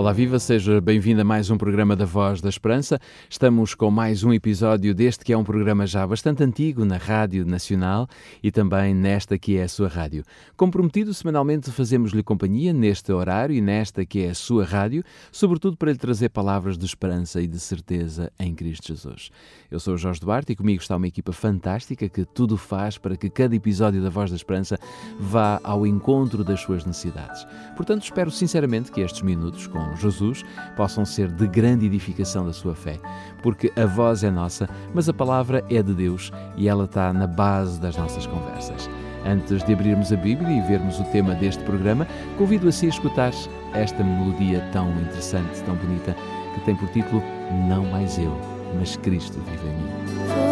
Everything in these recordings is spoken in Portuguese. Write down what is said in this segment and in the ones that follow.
Olá, viva, seja bem-vindo a mais um programa da Voz da Esperança. Estamos com mais um episódio deste que é um programa já bastante antigo na Rádio Nacional e também nesta que é a sua rádio. Comprometido, semanalmente fazemos-lhe companhia neste horário e nesta que é a sua rádio, sobretudo para lhe trazer palavras de esperança e de certeza em Cristo Jesus. Eu sou o Jorge Duarte e comigo está uma equipa fantástica que tudo faz para que cada episódio da Voz da Esperança vá ao encontro das suas necessidades. Portanto, espero sinceramente que estes minutos com Jesus possam ser de grande edificação da sua fé, porque a voz é nossa, mas a palavra é de Deus e ela está na base das nossas conversas. Antes de abrirmos a Bíblia e vermos o tema deste programa, convido a si a escutar esta melodia tão interessante, tão bonita, que tem por título Não Mais Eu, mas Cristo vive em mim.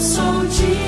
Sou digno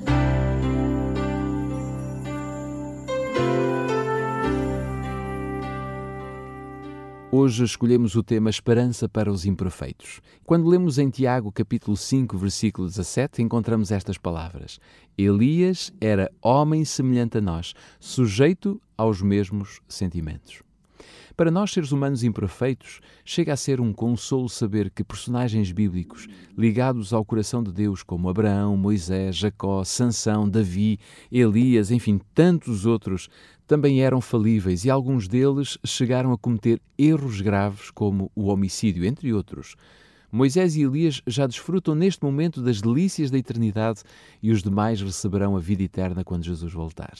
Hoje escolhemos o tema Esperança para os imperfeitos. Quando lemos em Tiago capítulo 5, versículo 17, encontramos estas palavras: Elias era homem semelhante a nós, sujeito aos mesmos sentimentos. Para nós, seres humanos imperfeitos, chega a ser um consolo saber que personagens bíblicos ligados ao coração de Deus, como Abraão, Moisés, Jacó, Sansão, Davi, Elias, enfim, tantos outros, também eram falíveis e alguns deles chegaram a cometer erros graves, como o homicídio, entre outros. Moisés e Elias já desfrutam neste momento das delícias da eternidade e os demais receberão a vida eterna quando Jesus voltar.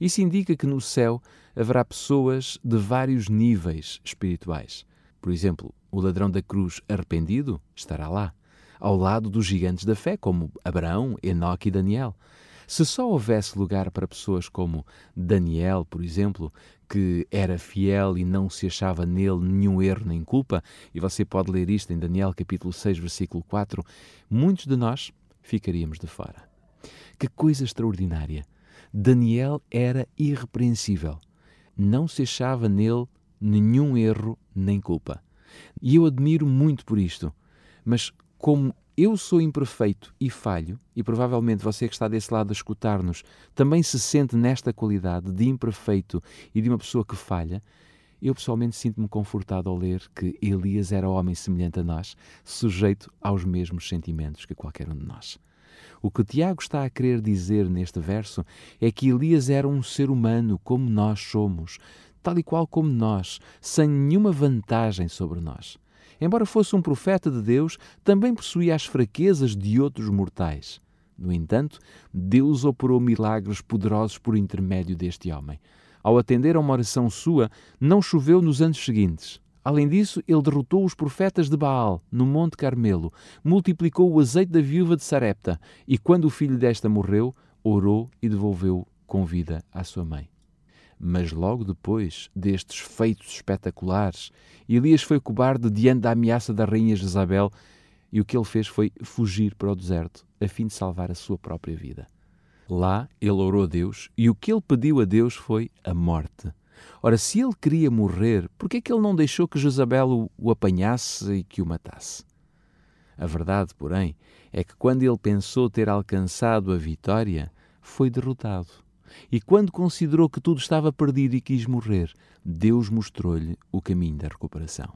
Isso indica que no céu haverá pessoas de vários níveis espirituais. Por exemplo, o ladrão da cruz arrependido estará lá, ao lado dos gigantes da fé, como Abraão, Enoque e Daniel. Se só houvesse lugar para pessoas como Daniel, por exemplo, que era fiel e não se achava nele nenhum erro nem culpa, e você pode ler isto em Daniel capítulo 6, versículo 4, muitos de nós ficaríamos de fora. Que coisa extraordinária! Daniel era irrepreensível. Não se achava nele nenhum erro nem culpa. E eu admiro muito por isto. Mas como eu sou imperfeito e falho, e provavelmente você que está desse lado a escutar-nos também se sente nesta qualidade de imperfeito e de uma pessoa que falha, eu pessoalmente sinto-me confortado ao ler que Elias era homem semelhante a nós, sujeito aos mesmos sentimentos que qualquer um de nós. O que Tiago está a querer dizer neste verso é que Elias era um ser humano como nós somos, tal e qual como nós, sem nenhuma vantagem sobre nós. Embora fosse um profeta de Deus, também possuía as fraquezas de outros mortais. No entanto, Deus operou milagres poderosos por intermédio deste homem. Ao atender a uma oração sua, não choveu nos anos seguintes. Além disso, ele derrotou os profetas de Baal, no Monte Carmelo, multiplicou o azeite da viúva de Sarepta e, quando o filho desta morreu, orou e devolveu com vida à sua mãe. Mas logo depois destes feitos espetaculares, Elias foi cobarde diante da ameaça da rainha Jezabel e o que ele fez foi fugir para o deserto a fim de salvar a sua própria vida. Lá ele orou a Deus e o que ele pediu a Deus foi a morte. Ora, se ele queria morrer, por que é que ele não deixou que Jezabel o, apanhasse e que o matasse? A verdade, porém, é que quando ele pensou ter alcançado a vitória, foi derrotado. E quando considerou que tudo estava perdido e quis morrer, Deus mostrou-lhe o caminho da recuperação.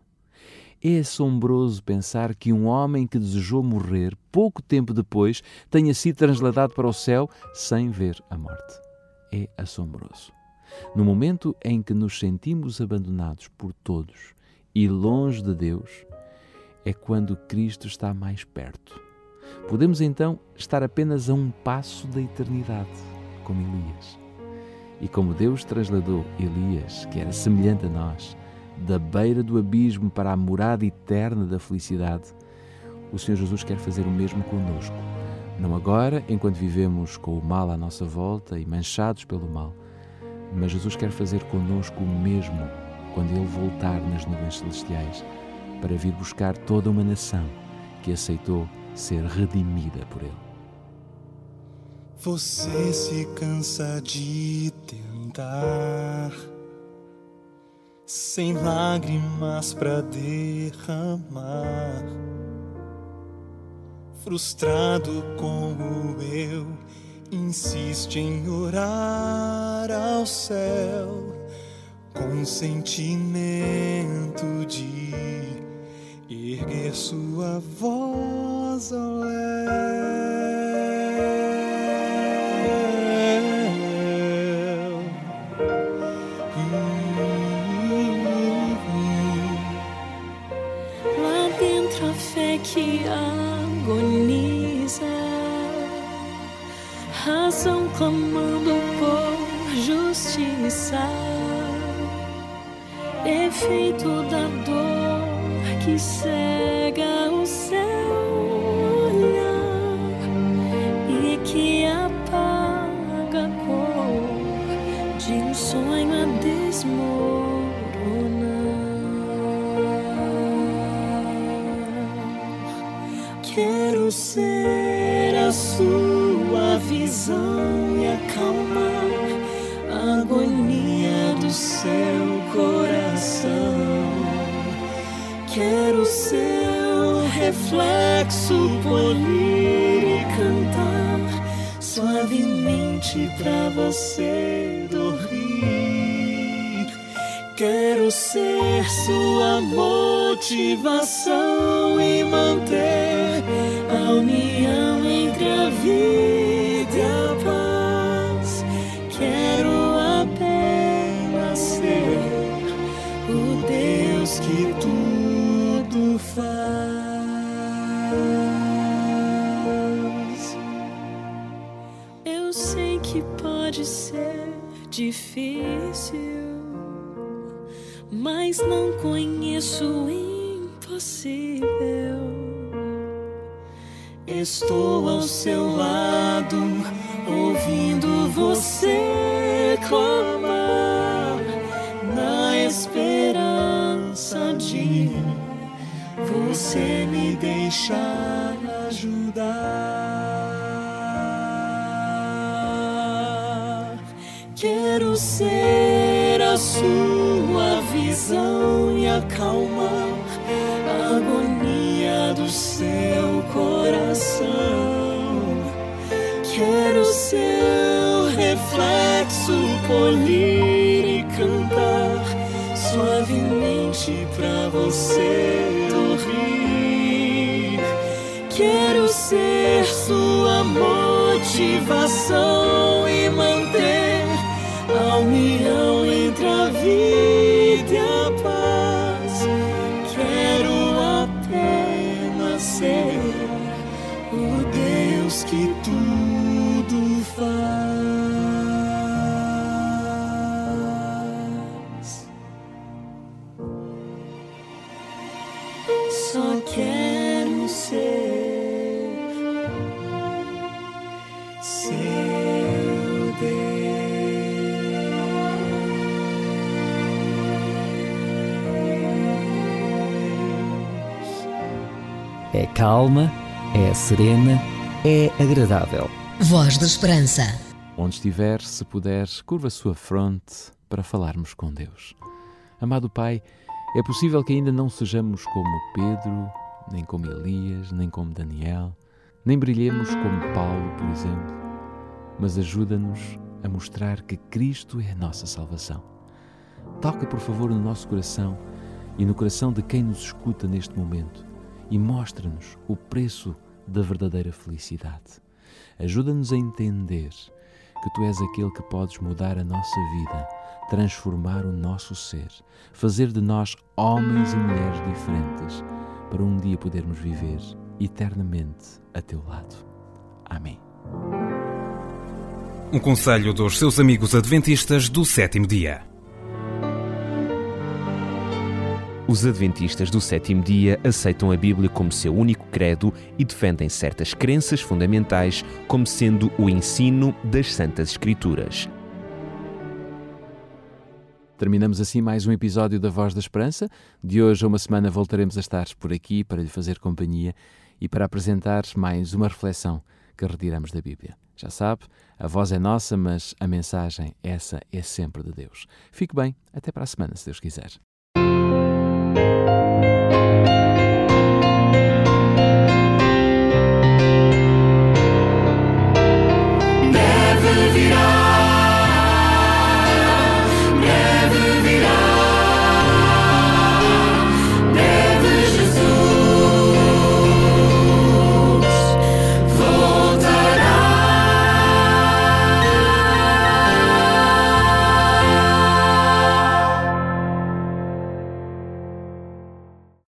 É assombroso pensar que um homem que desejou morrer pouco tempo depois tenha sido transladado para o céu sem ver a morte. É assombroso. No momento em que nos sentimos abandonados por todos e longe de Deus, é quando Cristo está mais perto. Podemos então estar apenas a um passo da eternidade como Elias. E como Deus trasladou Elias, que era semelhante a nós, da beira do abismo para a morada eterna da felicidade, o Senhor Jesus quer fazer o mesmo conosco. Não agora, enquanto vivemos com o mal à nossa volta e manchados pelo mal, mas Jesus quer fazer conosco o mesmo quando Ele voltar nas nuvens celestiais para vir buscar toda uma nação que aceitou ser redimida por Ele. Você se cansa de tentar, sem lágrimas para derramar, frustrado como eu, insiste em orar ao céu com sentimento de erguer sua voz ao léu. Ser a sua visão e acalmar a agonia do seu coração. Quero seu reflexo polir e cantar suavemente pra você dormir. Quero ser sua motivação e manter vida a paz. Quero apenas ser o Deus que tudo faz. Eu sei que pode ser difícil mas não conheço o impossível. Estou ao seu lado, ouvindo você clamar, na esperança de você me deixar ajudar. Quero ser a sua visão e acalmar a agonia do seu coração. Quero seu reflexo polir e cantar suavemente pra você dormir. Quero ser sua motivação e manter a união entre a vida Só quero ser seu Deus. É calma, é serena, é agradável. Voz da Esperança. Onde estiver, se puder, curva a sua fronte para falarmos com Deus. Amado Pai, é possível que ainda não sejamos como Pedro, nem como Elias, nem como Daniel, nem brilhemos como Paulo, por exemplo, mas ajuda-nos a mostrar que Cristo é a nossa salvação. Toca, por favor, no nosso coração e no coração de quem nos escuta neste momento e mostra-nos o preço da verdadeira felicidade. Ajuda-nos a entender que tu és aquele que podes mudar a nossa vida, transformar o nosso ser, fazer de nós homens e mulheres diferentes para um dia podermos viver eternamente a teu lado. Amém. Um conselho dos seus amigos adventistas do sétimo dia. Os adventistas do sétimo dia aceitam a Bíblia como seu único credo e defendem certas crenças fundamentais como sendo o ensino das Santas Escrituras. Terminamos assim mais um episódio da Voz da Esperança. De hoje a uma semana voltaremos a estar por aqui para lhe fazer companhia e para apresentar mais uma reflexão que retiramos da Bíblia. Já sabe, a voz é nossa, mas a mensagem, essa é sempre de Deus. Fique bem, até para a semana, se Deus quiser.